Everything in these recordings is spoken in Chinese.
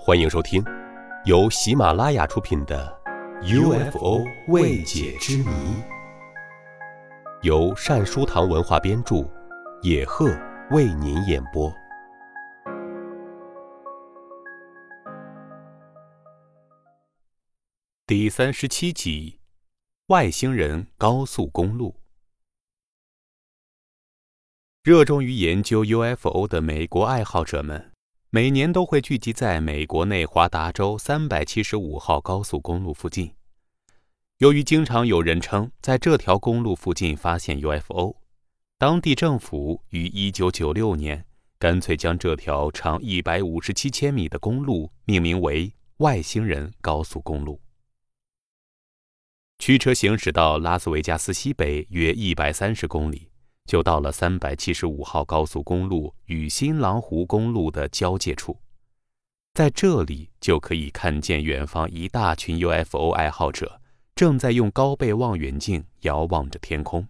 欢迎收听，由喜马拉雅出品的《UFO 未解之谜》，由善书堂文化编著，野鹤为您演播。第三十七集：外星人高速公路。热衷于研究 UFO 的美国爱好者们。每年都会聚集在美国内华达州三百七十五号高速公路附近。由于经常有人称在这条公路附近发现 UFO，当地政府于一九九六年干脆将这条长一百五十七千米的公路命名为“外星人高速公路”。驱车行驶到拉斯维加斯西北约一百三十公里。就到了三百七十五号高速公路与新郎湖公路的交界处，在这里就可以看见远方一大群 UFO 爱好者正在用高倍望远镜遥望着天空。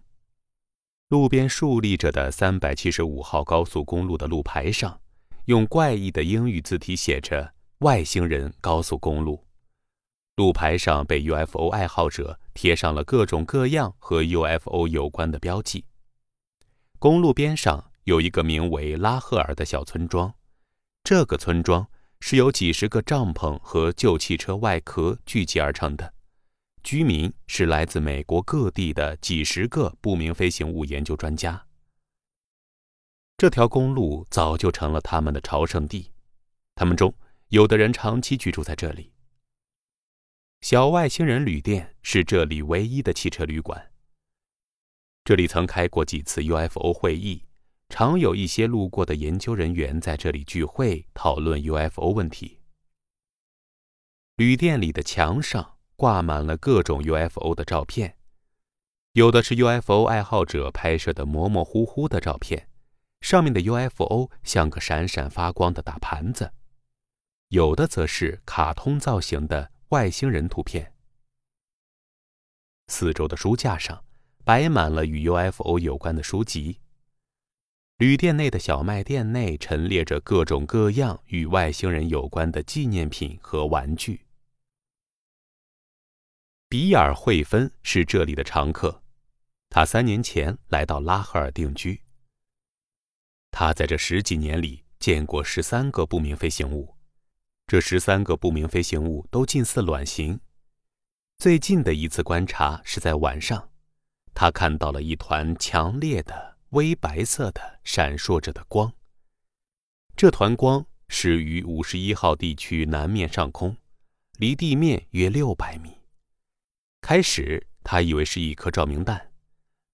路边竖立着的三百七十五号高速公路的路牌上，用怪异的英语字体写着“外星人高速公路”。路牌上被 UFO 爱好者贴上了各种各样和 UFO 有关的标记。公路边上有一个名为拉赫尔的小村庄，这个村庄是由几十个帐篷和旧汽车外壳聚集而成的，居民是来自美国各地的几十个不明飞行物研究专家。这条公路早就成了他们的朝圣地，他们中有的人长期居住在这里。小外星人旅店是这里唯一的汽车旅馆。这里曾开过几次 UFO 会议，常有一些路过的研究人员在这里聚会讨论 UFO 问题。旅店里的墙上挂满了各种 UFO 的照片，有的是 UFO 爱好者拍摄的模模糊糊的照片，上面的 UFO 像个闪闪发光的大盘子；有的则是卡通造型的外星人图片。四周的书架上。摆满了与 UFO 有关的书籍。旅店内的小卖店内陈列着各种各样与外星人有关的纪念品和玩具。比尔·惠芬是这里的常客，他三年前来到拉赫尔定居。他在这十几年里见过十三个不明飞行物，这十三个不明飞行物都近似卵形。最近的一次观察是在晚上。他看到了一团强烈的微白色的闪烁着的光。这团光始于五十一号地区南面上空，离地面约六百米。开始他以为是一颗照明弹，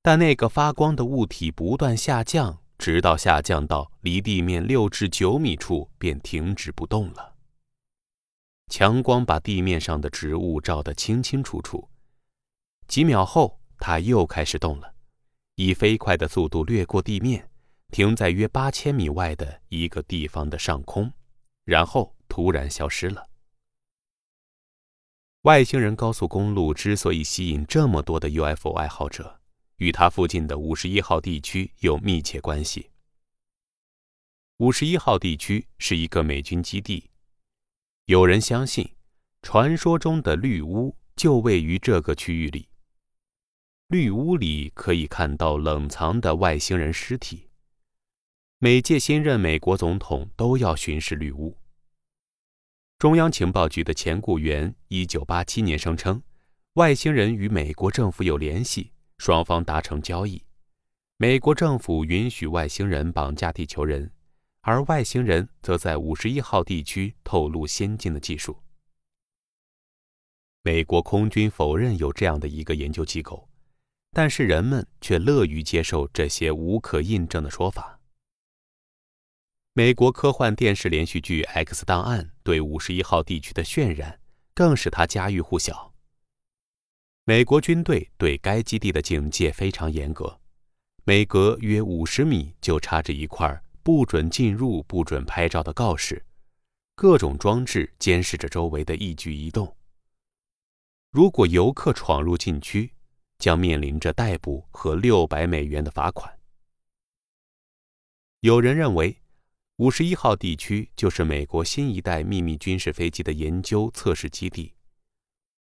但那个发光的物体不断下降，直到下降到离地面六至九米处便停止不动了。强光把地面上的植物照得清清楚楚。几秒后。它又开始动了，以飞快的速度掠过地面，停在约八千米外的一个地方的上空，然后突然消失了。外星人高速公路之所以吸引这么多的 UFO 爱好者，与它附近的五十一号地区有密切关系。五十一号地区是一个美军基地，有人相信，传说中的绿屋就位于这个区域里。绿屋里可以看到冷藏的外星人尸体。每届新任美国总统都要巡视绿屋。中央情报局的前雇员一九八七年声称，外星人与美国政府有联系，双方达成交易。美国政府允许外星人绑架地球人，而外星人则在五十一号地区透露先进的技术。美国空军否认有这样的一个研究机构。但是人们却乐于接受这些无可印证的说法。美国科幻电视连续剧《X 档案》对五十一号地区的渲染，更使它家喻户晓。美国军队对该基地的警戒非常严格，每隔约五十米就插着一块“不准进入、不准拍照”的告示，各种装置监视着周围的一举一动。如果游客闯入禁区，将面临着逮捕和六百美元的罚款。有人认为，五十一号地区就是美国新一代秘密军事飞机的研究测试基地。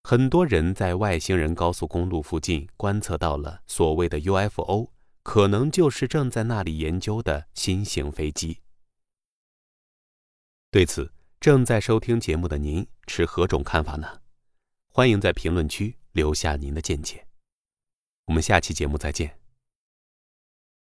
很多人在外星人高速公路附近观测到了所谓的 UFO，可能就是正在那里研究的新型飞机。对此，正在收听节目的您持何种看法呢？欢迎在评论区留下您的见解。我们下期节目再见。